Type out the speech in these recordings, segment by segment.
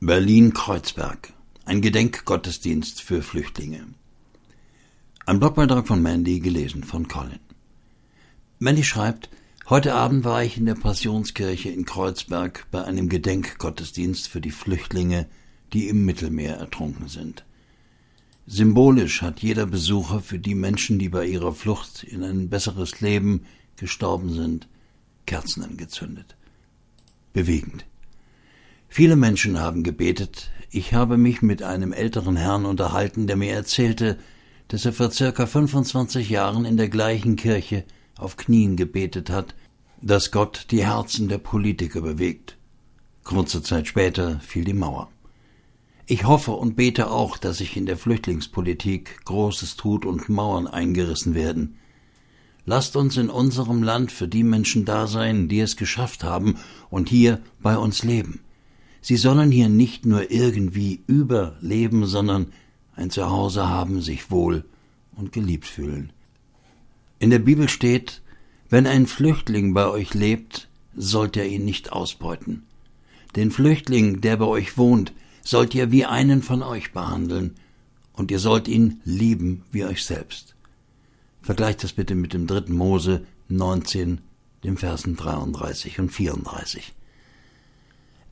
Berlin-Kreuzberg. Ein Gedenkgottesdienst für Flüchtlinge. Ein Blogbeitrag von Mandy, gelesen von Colin. Mandy schreibt, heute Abend war ich in der Passionskirche in Kreuzberg bei einem Gedenkgottesdienst für die Flüchtlinge, die im Mittelmeer ertrunken sind. Symbolisch hat jeder Besucher für die Menschen, die bei ihrer Flucht in ein besseres Leben gestorben sind, Kerzen angezündet. Bewegend. Viele Menschen haben gebetet. Ich habe mich mit einem älteren Herrn unterhalten, der mir erzählte, dass er vor circa 25 Jahren in der gleichen Kirche auf Knien gebetet hat, dass Gott die Herzen der Politiker bewegt. Kurze Zeit später fiel die Mauer. Ich hoffe und bete auch, dass sich in der Flüchtlingspolitik Großes tut und Mauern eingerissen werden. Lasst uns in unserem Land für die Menschen da sein, die es geschafft haben und hier bei uns leben. Sie sollen hier nicht nur irgendwie überleben, sondern ein Zuhause haben, sich wohl und geliebt fühlen. In der Bibel steht, wenn ein Flüchtling bei euch lebt, sollt ihr ihn nicht ausbeuten. Den Flüchtling, der bei euch wohnt, sollt ihr wie einen von euch behandeln, und ihr sollt ihn lieben wie euch selbst. Vergleicht das bitte mit dem dritten Mose 19, dem Versen 33 und 34.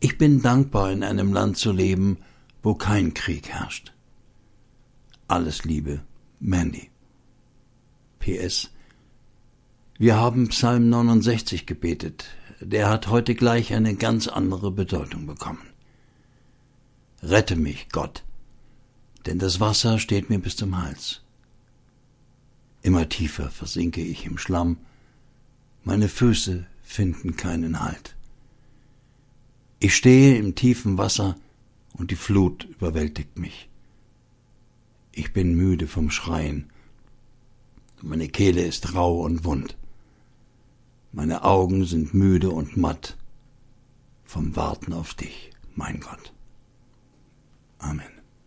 Ich bin dankbar, in einem Land zu leben, wo kein Krieg herrscht. Alles Liebe, Mandy. PS. Wir haben Psalm 69 gebetet. Der hat heute gleich eine ganz andere Bedeutung bekommen. Rette mich, Gott, denn das Wasser steht mir bis zum Hals. Immer tiefer versinke ich im Schlamm, meine Füße finden keinen Halt. Ich stehe im tiefen Wasser und die Flut überwältigt mich. Ich bin müde vom Schreien. Meine Kehle ist rau und wund. Meine Augen sind müde und matt vom Warten auf dich, mein Gott. Amen.